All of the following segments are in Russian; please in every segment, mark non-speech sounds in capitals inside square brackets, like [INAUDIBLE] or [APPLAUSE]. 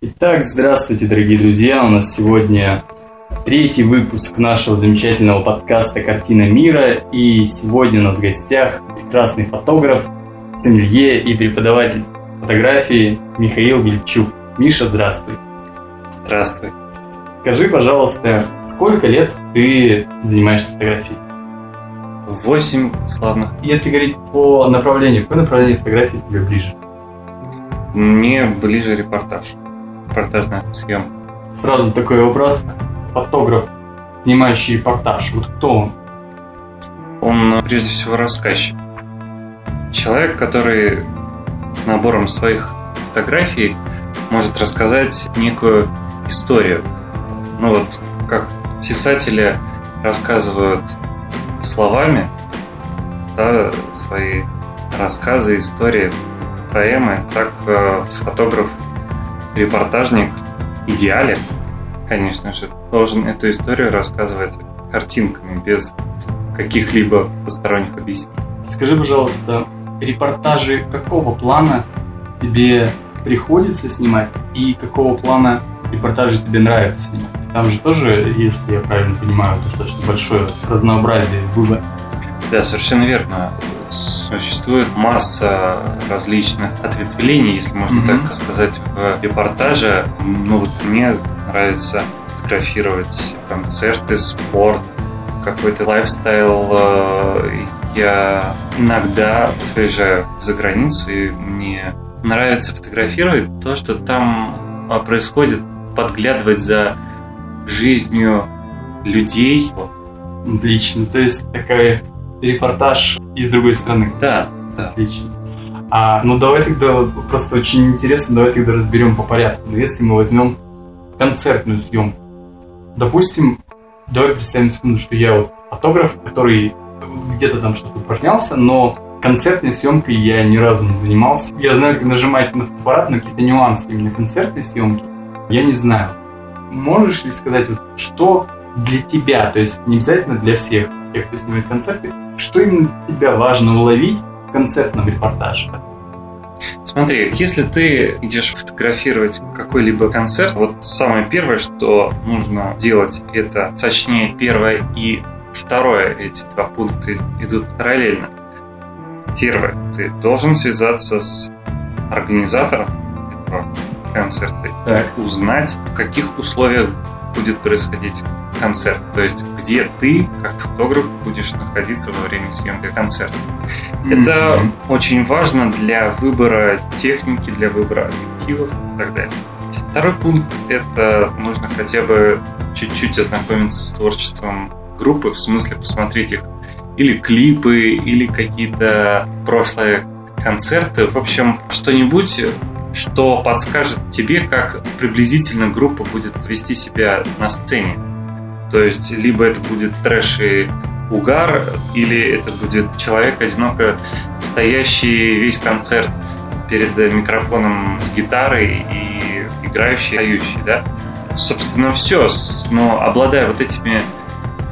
Итак, здравствуйте, дорогие друзья. У нас сегодня третий выпуск нашего замечательного подкаста «Картина мира». И сегодня у нас в гостях прекрасный фотограф, сомелье и преподаватель фотографии Михаил Вильчук. Миша, здравствуй. Здравствуй. Скажи, пожалуйста, сколько лет ты занимаешься фотографией? Восемь славных. Если говорить по направлению, какое направление фотографии тебе ближе? Мне ближе репортаж. Репортажная съемка. Сразу такой вопрос. Фотограф, снимающий репортаж, вот кто он? Он прежде всего рассказчик. Человек, который набором своих фотографий может рассказать некую историю. Ну вот, как писатели рассказывают словами да, свои рассказы, истории, поэмы, так э, фотограф, репортажник в идеале, конечно же, должен эту историю рассказывать картинками, без каких-либо посторонних объяснений. Скажи, пожалуйста, репортажи какого плана тебе приходится снимать и какого плана репортажи тебе нравится снимать? Там же тоже, если я правильно понимаю, достаточно большое разнообразие выбора. Да, совершенно верно. Существует масса различных ответвлений, если можно mm-hmm. так сказать, в репортаже. Ну вот мне нравится фотографировать концерты, спорт, какой-то лайфстайл. Я иногда приезжаю за границу, и мне нравится фотографировать то, что там а, происходит, подглядывать за жизнью людей. Отлично. То есть такой репортаж из другой страны. Да, да. Отлично. А, ну давай тогда, просто очень интересно, давай тогда разберем по порядку. Но ну, если мы возьмем концертную съемку, допустим, давай представим секунду, что я вот фотограф, который где-то там что-то упражнялся, но концертной съемкой я ни разу не занимался. Я знаю, как нажимать на фотоаппарат, но какие-то нюансы именно концертной съемки я не знаю можешь ли сказать, вот, что для тебя, то есть не обязательно для всех тех, кто снимает концерты, что именно для тебя важно уловить в концертном репортаже? Смотри, если ты идешь фотографировать какой-либо концерт, вот самое первое, что нужно делать, это, точнее, первое и второе, эти два пункта идут параллельно. Первое, ты должен связаться с организатором этого концерты, так. узнать, в каких условиях будет происходить концерт. То есть, где ты, как фотограф, будешь находиться во время съемки концерта. Mm-hmm. Это очень важно для выбора техники, для выбора объективов и так далее. Второй пункт – это нужно хотя бы чуть-чуть ознакомиться с творчеством группы, в смысле посмотреть их или клипы, или какие-то прошлые концерты. В общем, что-нибудь что подскажет тебе, как приблизительно группа будет вести себя на сцене. То есть, либо это будет трэш и угар, или это будет человек, одиноко стоящий весь концерт перед микрофоном с гитарой и играющий, поющий, да? Собственно, все. Но обладая вот этими,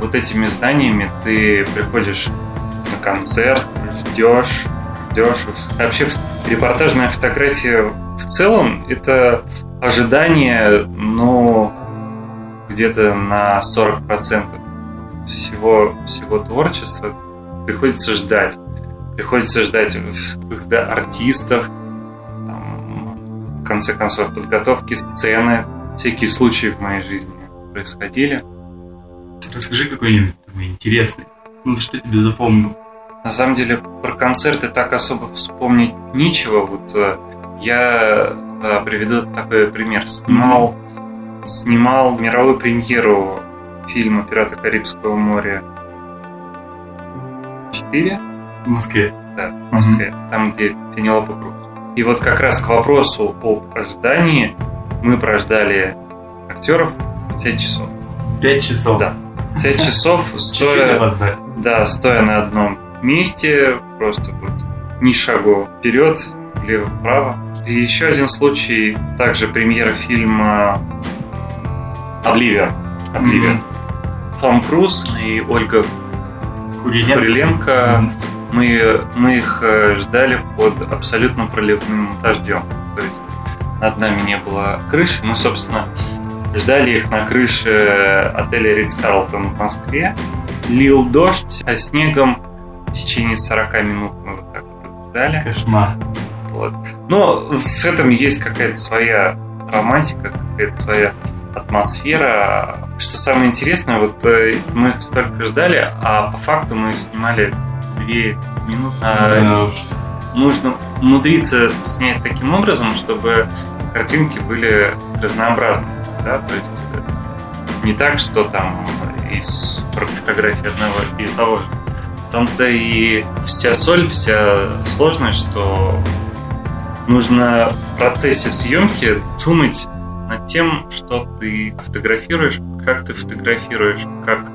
вот этими знаниями, ты приходишь на концерт, ждешь, ждешь. Вообще, репортажная фотография в целом это ожидание, ну, где-то на 40% всего, всего творчества приходится ждать. Приходится ждать когда артистов, там, в конце концов, подготовки сцены. Всякие случаи в моей жизни происходили. Расскажи какой-нибудь интересный. Ну, что тебе запомнил? На самом деле, про концерты так особо вспомнить нечего. Вот э, я приведу такой пример. Снимал, снимал мировую премьеру фильма «Пираты Карибского моря 4». В Москве. Да, в Москве. Mm-hmm. Там, где Пенелопа Круз. И вот как раз к вопросу об ожидании мы прождали актеров 5 часов. 5 часов? Да. 5 часов [LAUGHS] стоя, да, стоя на одном месте, просто вот ни шагу вперед, лево-право. И еще один случай, также премьера фильма «Обливия». «Обливия». Mm-hmm. Том Круз и Ольга Куриленко. Куриленко. Mm-hmm. Мы, мы их э, ждали под абсолютно проливным дождем. То есть над нами не было крыши. Мы, собственно, ждали их на крыше отеля Ридс Карлтон в Москве. Лил дождь, а снегом в течение 40 минут мы вот так вот ждали. Кошмар. Вот. Но в этом есть какая-то своя романтика, какая-то своя атмосфера. Что самое интересное, вот э, мы их столько ждали, а по факту мы их снимали две минуты. Да уж. нужно умудриться снять таким образом, чтобы картинки были разнообразны. Да? То есть э, не так, что там из 40 фотографий одного и того же. В том-то и вся соль, вся сложность, что нужно в процессе съемки думать над тем, что ты фотографируешь, как ты фотографируешь, как,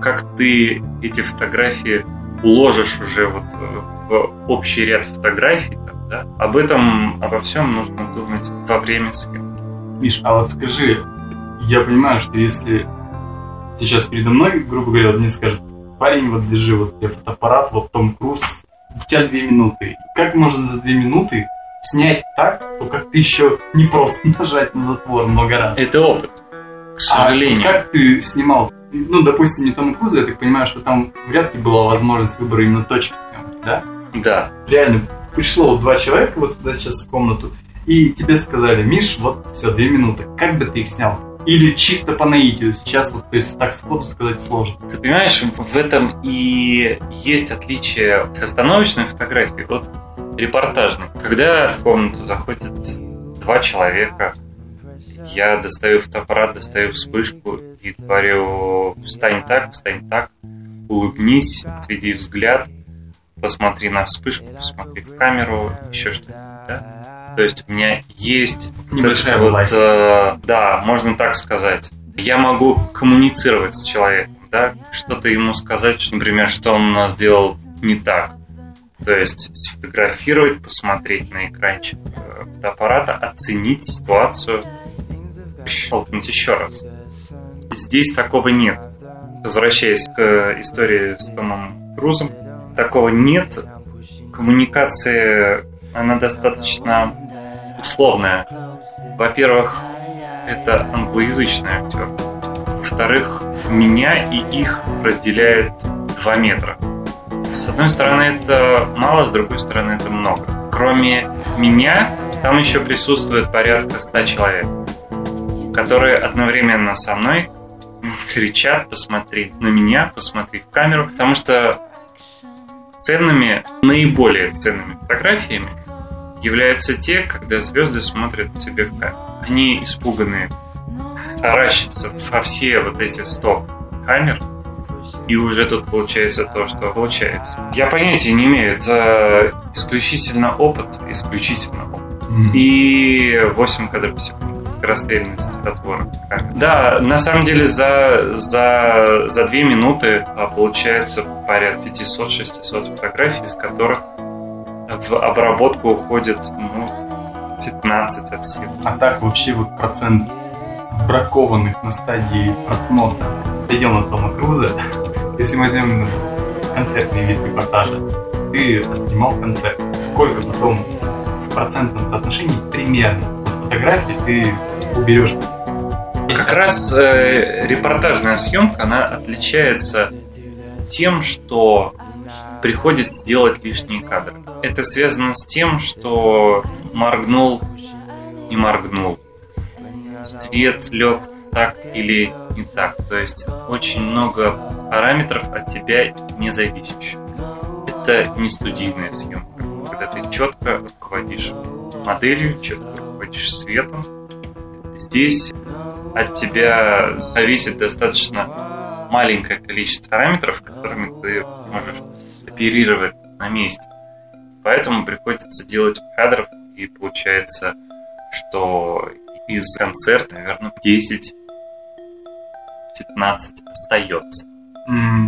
как ты эти фотографии уложишь уже вот э, в общий ряд фотографий. там, да? Об этом, обо всем нужно думать во время съемки. Миш, а вот скажи, я понимаю, что если сейчас передо мной, грубо говоря, мне скажут, парень, вот держи, вот у тебя фотоаппарат, вот Том Круз, у тебя две минуты. Как можно за две минуты снять так, то как ты еще не просто [LAUGHS] нажать на затвор много раз? Это опыт, к сожалению. А как ты снимал? Ну, допустим, не Тома Круза, я так понимаю, что там вряд ли была возможность выбора именно точки съемки, да? Да. Реально, пришло два человека вот сюда сейчас в комнату, и тебе сказали, Миш, вот все, две минуты. Как бы ты их снял? Или чисто по наитию сейчас, вот, то есть так сходу сказать сложно. Ты понимаешь, в этом и есть отличие остановочной фотографии от репортажной. Когда в комнату заходят два человека, я достаю фотоаппарат, достаю вспышку и говорю, встань так, встань так, улыбнись, отведи взгляд, посмотри на вспышку, посмотри в камеру, еще что-то. Да? То есть у меня есть Небольшая вот, власть. э, да, можно так сказать. Я могу коммуницировать с человеком, да, что-то ему сказать, например, что он сделал не так. То есть сфотографировать, посмотреть на экранчик э, фотоаппарата, оценить ситуацию, щелкнуть еще раз. Здесь такого нет. Возвращаясь к истории с Томом Крузом, такого нет. Коммуникация, она достаточно условная. Во-первых, это англоязычный актер. Во-вторых, меня и их разделяет 2 метра. С одной стороны, это мало, с другой стороны, это много. Кроме меня, там еще присутствует порядка 100 человек, которые одновременно со мной кричат «посмотри на меня, посмотри в камеру», потому что ценными, наиболее ценными фотографиями являются те, когда звезды смотрят тебе в камеру. Они испуганные, таращатся во все вот эти 100 камер, и уже тут получается то, что получается. Я понятия не имею, это исключительно опыт, исключительно опыт. И 8 кадров в секунду. Скорострельность затвора. камеры. Да, на самом деле за, за, за 2 минуты а, получается порядка 500-600 фотографий, из которых в обработку уходит ну, 15 от сил. А так вообще вот процент бракованных на стадии просмотра. Идем на Тома Круза. Если мы возьмем концертный вид репортажа, ты отснимал концерт. Сколько потом в процентном соотношении примерно от фотографий ты уберешь? Как раз э, репортажная съемка, она отличается тем, что приходится делать лишние кадры. Это связано с тем, что моргнул, не моргнул. Свет лег так или не так. То есть очень много параметров от тебя не зависящих. Это не студийная съемка, когда ты четко руководишь моделью, четко руководишь светом. Здесь от тебя зависит достаточно маленькое количество параметров, которыми ты можешь оперировать на месте. Поэтому приходится делать кадров, и получается, что из концерта, наверное, 10-15 остается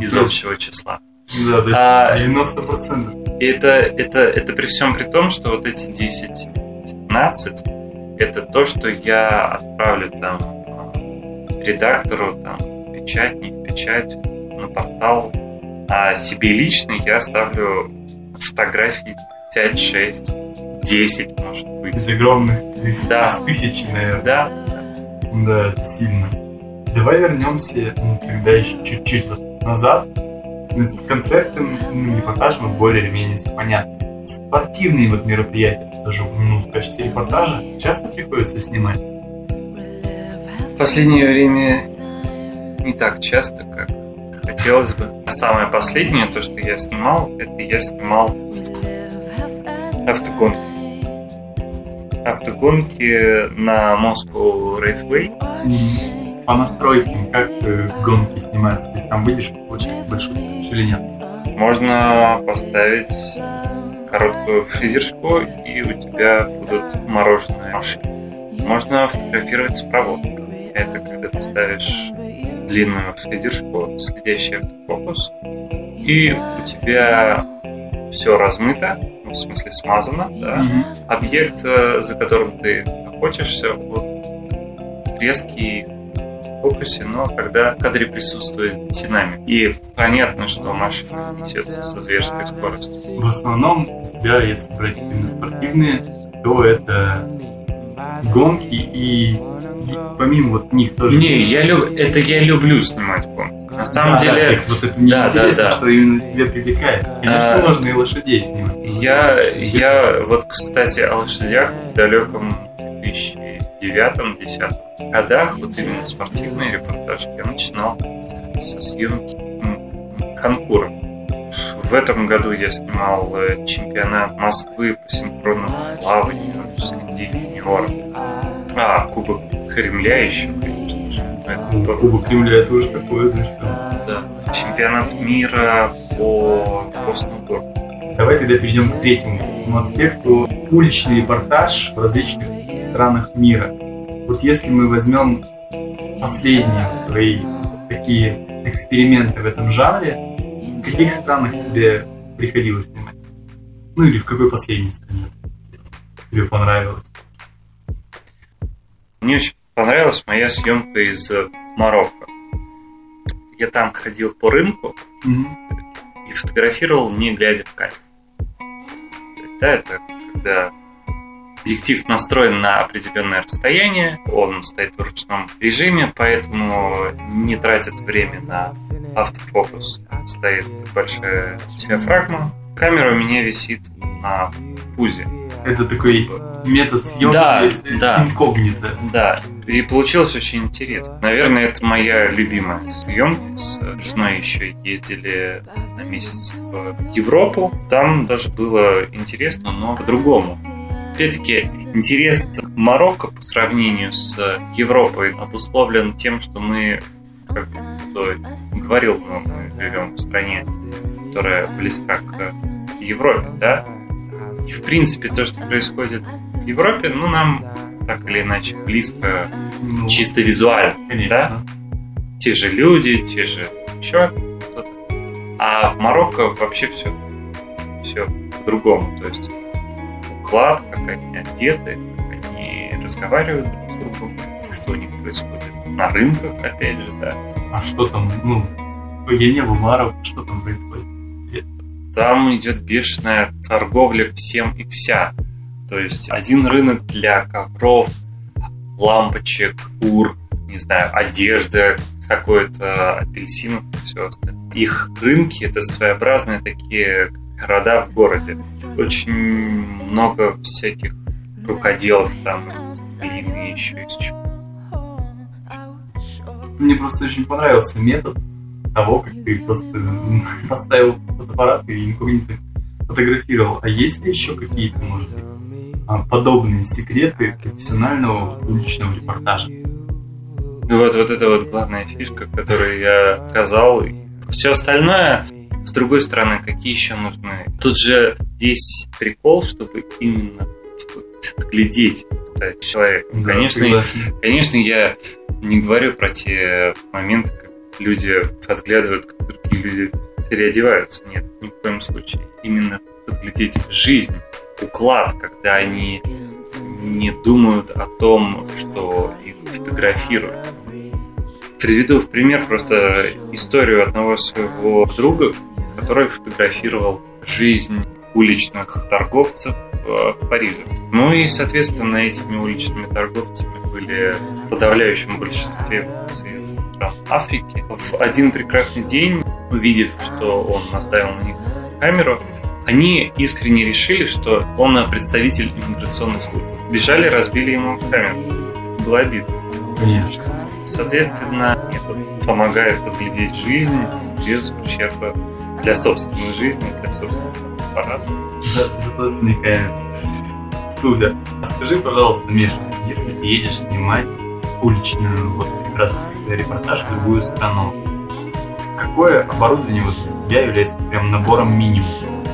из общего числа. Да, то А- 90%. И это, это, это при всем при том, что вот эти 10-15 это то, что я отправлю там э, редактору, там, печать, не в печать, на портал. А себе лично я ставлю фотографии 5, 6, 10, может быть. Из огромных Да. из тысячи, наверное. Да, Да, это сильно. Давай вернемся ну, тогда еще чуть-чуть вот назад. С концертом, ну, репортажем вот более или менее все понятно. Спортивные вот мероприятия тоже, ну, в качестве репортажа часто приходится снимать. в последнее время не так часто, как хотелось бы. Самое последнее, то, что я снимал, это я снимал автогонки. Автогонки на Moscow Raceway. По настройкам, как э, гонки снимаются, то есть там выйдешь, получается скорость или нет? Можно поставить короткую фидершку, и у тебя будут мороженые машины. Можно фотографировать с проводкой. Это когда ты ставишь длинную фидершку, следящий автофокус, и у тебя все размыто, в смысле смазано, да. Мгм. Объект, э, за которым ты охотишься, вот, резкий фокусе, но когда в кадре присутствует динамик. И понятно, что машина несется со зверской скоростью. В основном, да, если брать именно спортивные, то это гонки и, и помимо вот них тоже... Не, я люб... это я люблю снимать гонки. На самом Да, деле, так вот это мне да, да, да. что именно тебя привлекает. Конечно, А, можно и лошадей снимать. я, я вот, кстати, о лошадях в далеком 2009-2010 годах, вот именно спортивные репортажи, я начинал со съемки м, конкура. В этом году я снимал э, чемпионат Москвы по синхронному плаванию среди юниоров. А, Кубок Кремля еще, конечно же. Ну, тоже Кубок Кремля тоже такое, значит, Да. Чемпионат мира по, по сноуборду. Давай тогда перейдем к третьему аспекту. Уличный репортаж в различных странах мира. Вот если мы возьмем последние твои такие эксперименты в этом жанре, в каких странах тебе приходилось снимать? Ну или в какой последней стране тебе понравилось? Мне очень понравилась моя съемка из Марокко. Я там ходил по рынку и фотографировал, не глядя в камеру. Да, это когда объектив настроен на определенное расстояние, он стоит в ручном режиме, поэтому не тратит время на автофокус. Стоит большая диафрагма. Камера у меня висит на пузе. Это такой метод съемки Да, да. инкогнито. Да, и получилось очень интересно. Наверное, это моя любимая съемка. С женой еще ездили на месяц в Европу. Там даже было интересно, но по-другому. Опять-таки, интерес к Марокко по сравнению с Европой обусловлен тем, что мы, как говорил, ну, мы живем в стране, которая близка к Европе, да? И, в принципе, то, что происходит в Европе, ну, нам так или иначе близко Ну, чисто визуально, конечно. да? Те же люди, те же еще кто-то. А в Марокко вообще все, все по-другому. То есть уклад, как они одеты, как они разговаривают друг с другом, что у них происходит на рынках, опять же, да. А что там, ну, я не был в Марокко, что там происходит? Там идет бешеная торговля всем и вся. То есть один рынок для ковров, лампочек, кур, не знаю, одежда, какой-то апельсинов все. Их рынки это своеобразные такие города в городе. Очень много всяких рукоделов там, из еще из чего. Мне просто очень понравился метод того, как ты просто [LAUGHS] поставил фотоаппарат и инкогнито фотографировал. А есть ли еще какие-то, может быть, а, подобные секреты профессионального уличного репортажа? И вот, вот это вот главная фишка, которую я сказал. Все остальное, с другой стороны, какие еще нужны? Тут же весь прикол, чтобы именно глядеть за человеком. Да, конечно, конечно, я не говорю про те моменты, люди подглядывают, как другие люди переодеваются. Нет, ни в коем случае. Именно подглядеть жизнь, уклад, когда они не думают о том, что их фотографируют. Приведу в пример просто историю одного своего друга, который фотографировал жизнь уличных торговцев в Париже. Ну и, соответственно, этими уличными торговцами были в подавляющем большинстве из стран Африки. В один прекрасный день, увидев, что он наставил на них камеру, они искренне решили, что он представитель иммиграционной службы. Бежали, разбили ему камеру. Было обидно. Конечно. Соответственно, это помогает подглядеть жизнь без ущерба для собственной жизни, для собственного камеры. Супер. А скажи, пожалуйста, Миша, если ты едешь снимать уличную, вот как раз репортаж в другую страну, какое оборудование вот для тебя является прям набором минимум?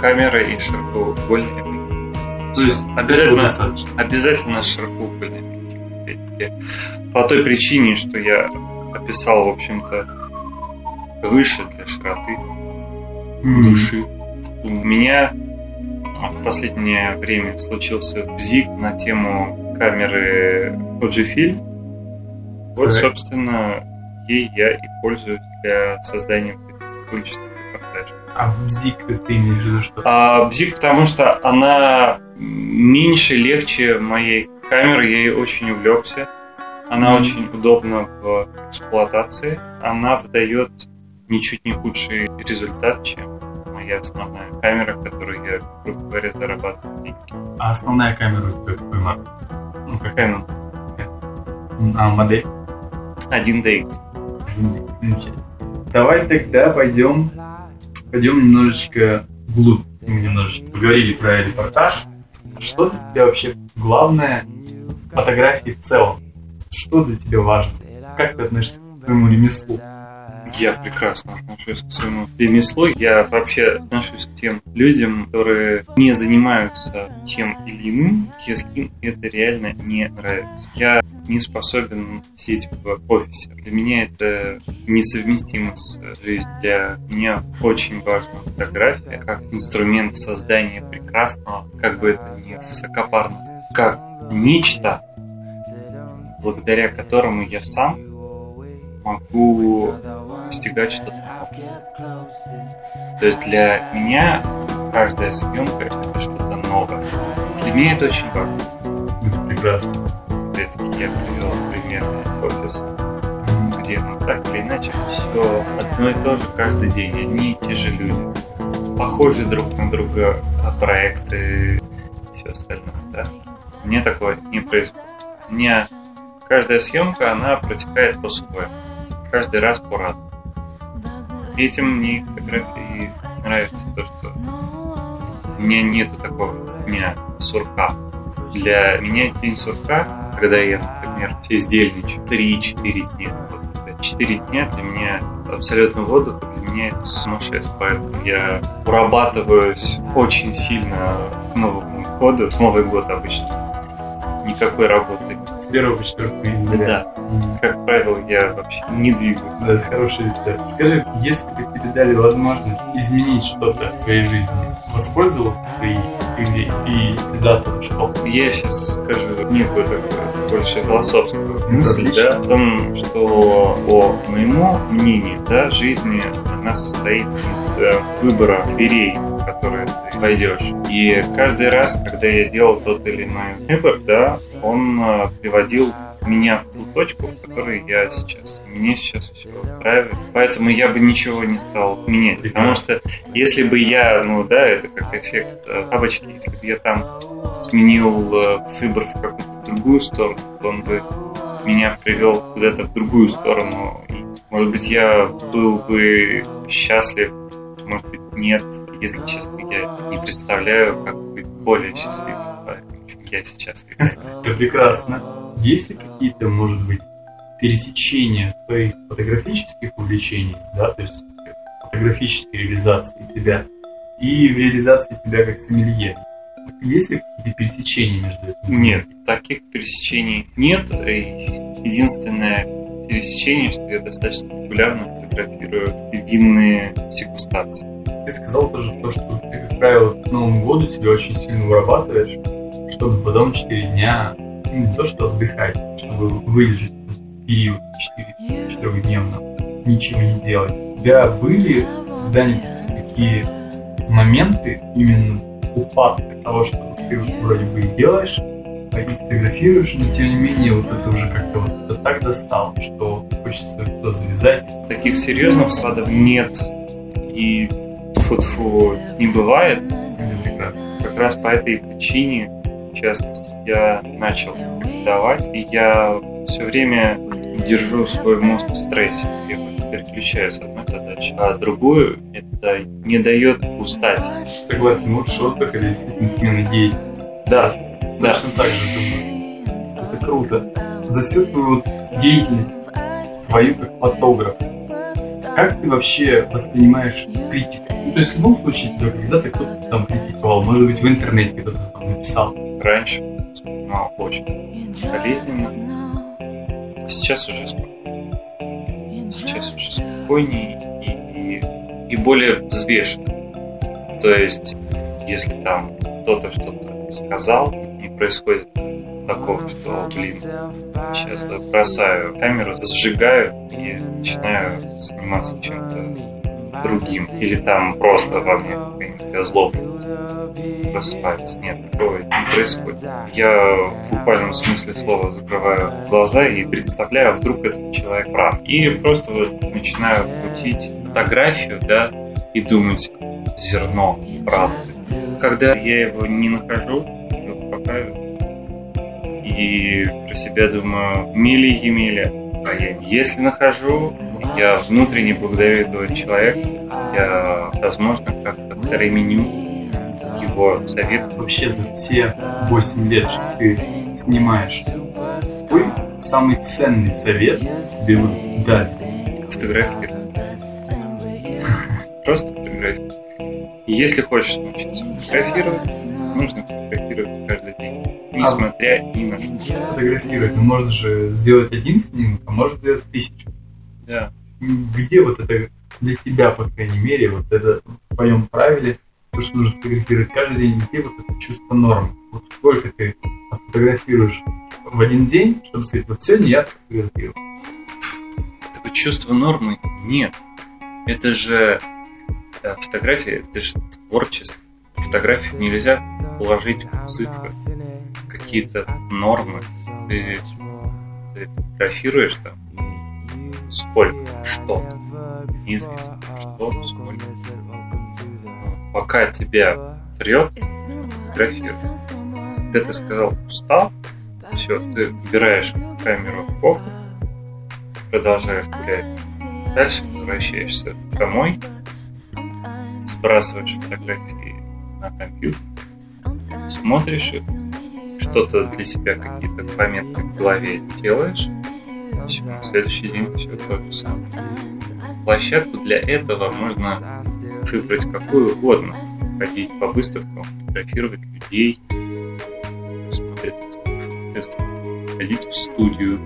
Камера и широкоугольный То есть обязательно, обязательно широкоугольный По той причине, что я описал, в общем-то, выше для широты mm-hmm. души. У меня в последнее время случился бзик на тему камеры Fujifilm. Вот, собственно, ей я и пользуюсь для создания уличных репортажей. А бзик ты имеешь в виду что? А бзик, потому что она меньше, легче моей камеры, я ей очень увлекся. Она mm. очень удобна в эксплуатации. Она выдает ничуть не худший результат, чем моя основная камера, которую я, грубо говоря, зарабатываю деньги. А основная камера у тебя какой марки? Ну, какая она? А модель? 1DX. 1DX. Давай тогда пойдем, пойдем немножечко вглубь. Мы немножечко поговорили про репортаж. Что для тебя вообще главное в фотографии в целом? Что для тебя важно? Как ты относишься к своему ремеслу? Я прекрасно отношусь к своему ремеслу. Я вообще отношусь к тем людям, которые не занимаются тем или иным, если им это реально не нравится. Я не способен сидеть в офисе. Для меня это несовместимо с жизнью. Для меня очень важна фотография как инструмент создания прекрасного, как бы это ни высокопарно, как нечто, благодаря которому я сам могу постигать что-то новое. То есть для меня каждая съемка это что-то новое. Для меня это очень важно. Прекрасно. Опять-таки я привел пример офис, где ну, так или иначе все одно и то же каждый день, одни и те же люди. Похожие друг на друга проекты и все остальное. Да? Мне такое не происходит. У меня каждая съемка, она протекает по-своему. Каждый раз по-разному этим мне фотографии нравится то, что у меня нету такого дня сурка. Для меня день сурка, когда я, например, бездельничаю 3-4 дня. Вот, 4 дня для меня абсолютно отдых, для меня это сумасшествие. Поэтому я урабатываюсь очень сильно к Новому году. В Новый год обычно никакой работы 1 по 4 января. Да. Как правило, я вообще не двигаю. Да, это хороший рецепт. Скажи, если бы тебе дали возможность изменить что-то в своей жизни, воспользовался ты или и если да, то что? Я сейчас скажу некую такую больше философскую мысль, да, о том, что по моему мнению, да, жизнь она состоит из э, выбора дверей, которые ты пойдешь. И каждый раз, когда я делал тот или иной выбор, да, он э, приводил меня в ту точку, в которой я сейчас. Мне сейчас все устраивает. Поэтому я бы ничего не стал менять. Потому что если бы я, ну да, это как эффект э, бабочки, если бы я там сменил выбор в какую-то другую сторону, то он бы меня привел куда-то в другую сторону. И, может быть, я был бы счастлив, может быть, нет. Если честно, я не представляю, как быть более счастливым, чем я сейчас. Это прекрасно. Есть ли какие-то, может быть, пересечения твоих фотографических увлечений, да, то есть фотографической реализации тебя и в реализации тебя как сомелье? Есть ли какие-то пересечения между этим? Нет, таких пересечений нет. Единственное пересечение, что я достаточно популярно фотографирую винные дегустации. Ты сказал тоже то, что ты, как правило, к Новому году себя очень сильно вырабатываешь, чтобы потом 4 дня ну, не то что отдыхать, чтобы выдержать период 4, 4 дневно, ничего не делать. У тебя были когда-нибудь такие моменты именно упадка того, что ты вроде бы и делаешь, и фотографируешь, но тем не менее вот это уже как-то вот это так достало, что хочется все завязать. Таких серьезных вкладов нет и фу не бывает. Как раз по этой причине, в частности, я начал давать, и я все время держу свой мозг в стрессе. Я переключаю с одной задачи, а другую это не дает устать. Согласен, лучше отдых или действительно смена деятельности. Да, да. Точно так же думаю. Это круто. За всю твою деятельность, свою как фотограф, как ты вообще воспринимаешь критику? Ну, то есть в любом случае тебя когда-то кто-то там критиковал, может быть в интернете кто-то там написал. Раньше воспринимал очень болезненно. Сейчас уже спокойнее. Сейчас уже спокойнее и, и, и более взвешенно. То есть, если там кто-то что-то сказал, не происходит такого, что, блин, сейчас бросаю камеру, сжигаю и начинаю заниматься чем-то другим. Или там просто во мне какая-нибудь озлобленность просыпается. Нет, такого не происходит. Я в буквальном смысле слова закрываю глаза и представляю, вдруг этот человек прав. И просто вот начинаю крутить фотографию, да, и думать, зерно правды. Когда я его не нахожу, я пропаю. И про себя думаю, мили Емеля. А я, если нахожу, я внутренне благодарю этого человека. Я, возможно, как-то применю его совет. Вообще за все 8 лет, что ты снимаешь, какой самый ценный совет тебе вот дали? Фотографировать. [LAUGHS] Просто фотографировать. Если хочешь научиться фотографировать, нужно фотографировать каждый день, несмотря а, ни на что. Фотографировать, ну можно же сделать один снимок, а может сделать тысячу. Да. Где вот это для тебя, по крайней мере, вот это в твоем правиле, то, что нужно фотографировать каждый день, где вот это чувство нормы? Вот сколько ты фотографируешь в один день, чтобы сказать, вот сегодня я фотографирую. Такое чувство нормы нет. Это же Э, фотография – это же творчество. Фотографию нельзя положить в цифры, какие-то нормы. Ты, ты фотографируешь там сколько, что неизвестно, что, сколько. Но пока тебя прет, фотографируй. Когда ты сказал «устал», все, ты убираешь камеру в кофту, продолжаешь гулять. Дальше возвращаешься домой, сбрасываешь фотографии на компьютер, смотришь их, что-то для себя, какие-то пометки в голове делаешь, все, на следующий день все то же самое. Площадку для этого можно выбрать какую угодно. Ходить по выставкам, фотографировать людей, смотреть выставку, ходить в студию.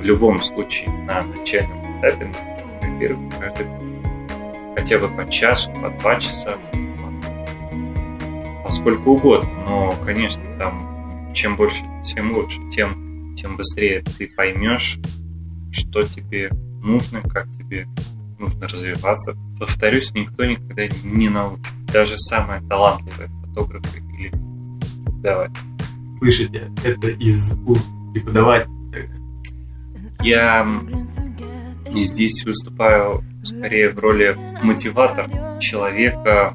В любом случае, на начальном этапе фотографировать каждый хотя бы по часу, по два часа, поскольку угодно. Но, конечно, там чем больше, тем лучше, тем, тем быстрее ты поймешь, что тебе нужно, как тебе нужно развиваться. Повторюсь, никто никогда не научит. Даже самые талантливые фотографы или преподаватели. Слышите, это из уст преподавателя. Я здесь выступаю скорее в роли мотиватор человека,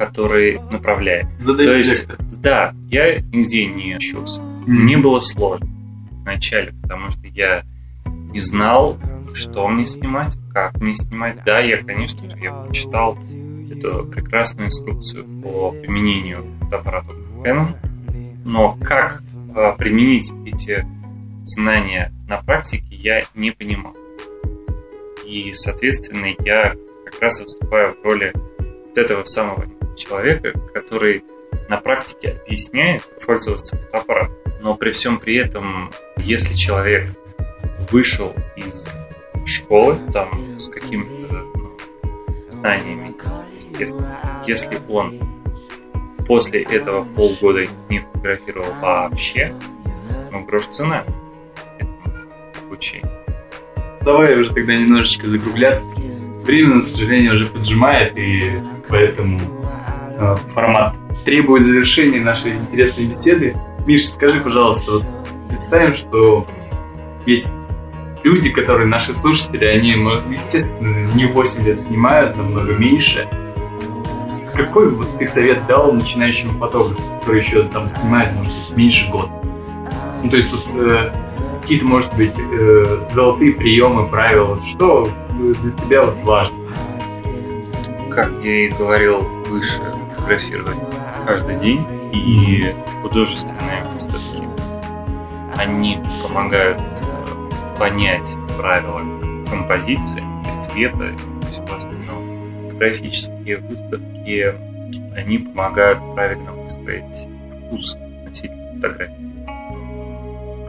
который направляет. Задай То есть, да, я нигде не учился. Mm. Мне было сложно вначале, потому что я не знал, что мне снимать, как мне снимать. Да, я, конечно же, я прочитал эту прекрасную инструкцию по применению фотоаппарата Canon, но как а, применить эти знания на практике, я не понимал. И, соответственно, я как раз выступаю в роли вот этого самого человека, который на практике объясняет пользоваться фотоаппаратом. Но при всем при этом, если человек вышел из школы там с какими-то ну, знаниями, естественно, если он после этого полгода не фотографировал вообще, ну, грош цена этому обучению. Давай уже тогда немножечко закругляться. Время, к сожалению, уже поджимает, и Поэтому формат требует завершения нашей интересной беседы. Миша, скажи, пожалуйста, вот представим, что есть люди, которые наши слушатели, они, ну, естественно, не 8 лет снимают, намного меньше. Какой вот ты совет дал начинающему фотографу, который еще там снимает, может быть, меньше года? Ну, то есть вот э, какие-то, может быть, э, золотые приемы, правила, что для тебя вот важно? Как я и говорил выше, фотографировать каждый день и художественные выставки. Они помогают э, понять правила композиции и света и всего остального. Фотографические выставки, они помогают правильно выстроить вкус носителя фотографии.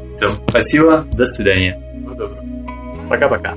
Все, спасибо, до свидания. Пока-пока.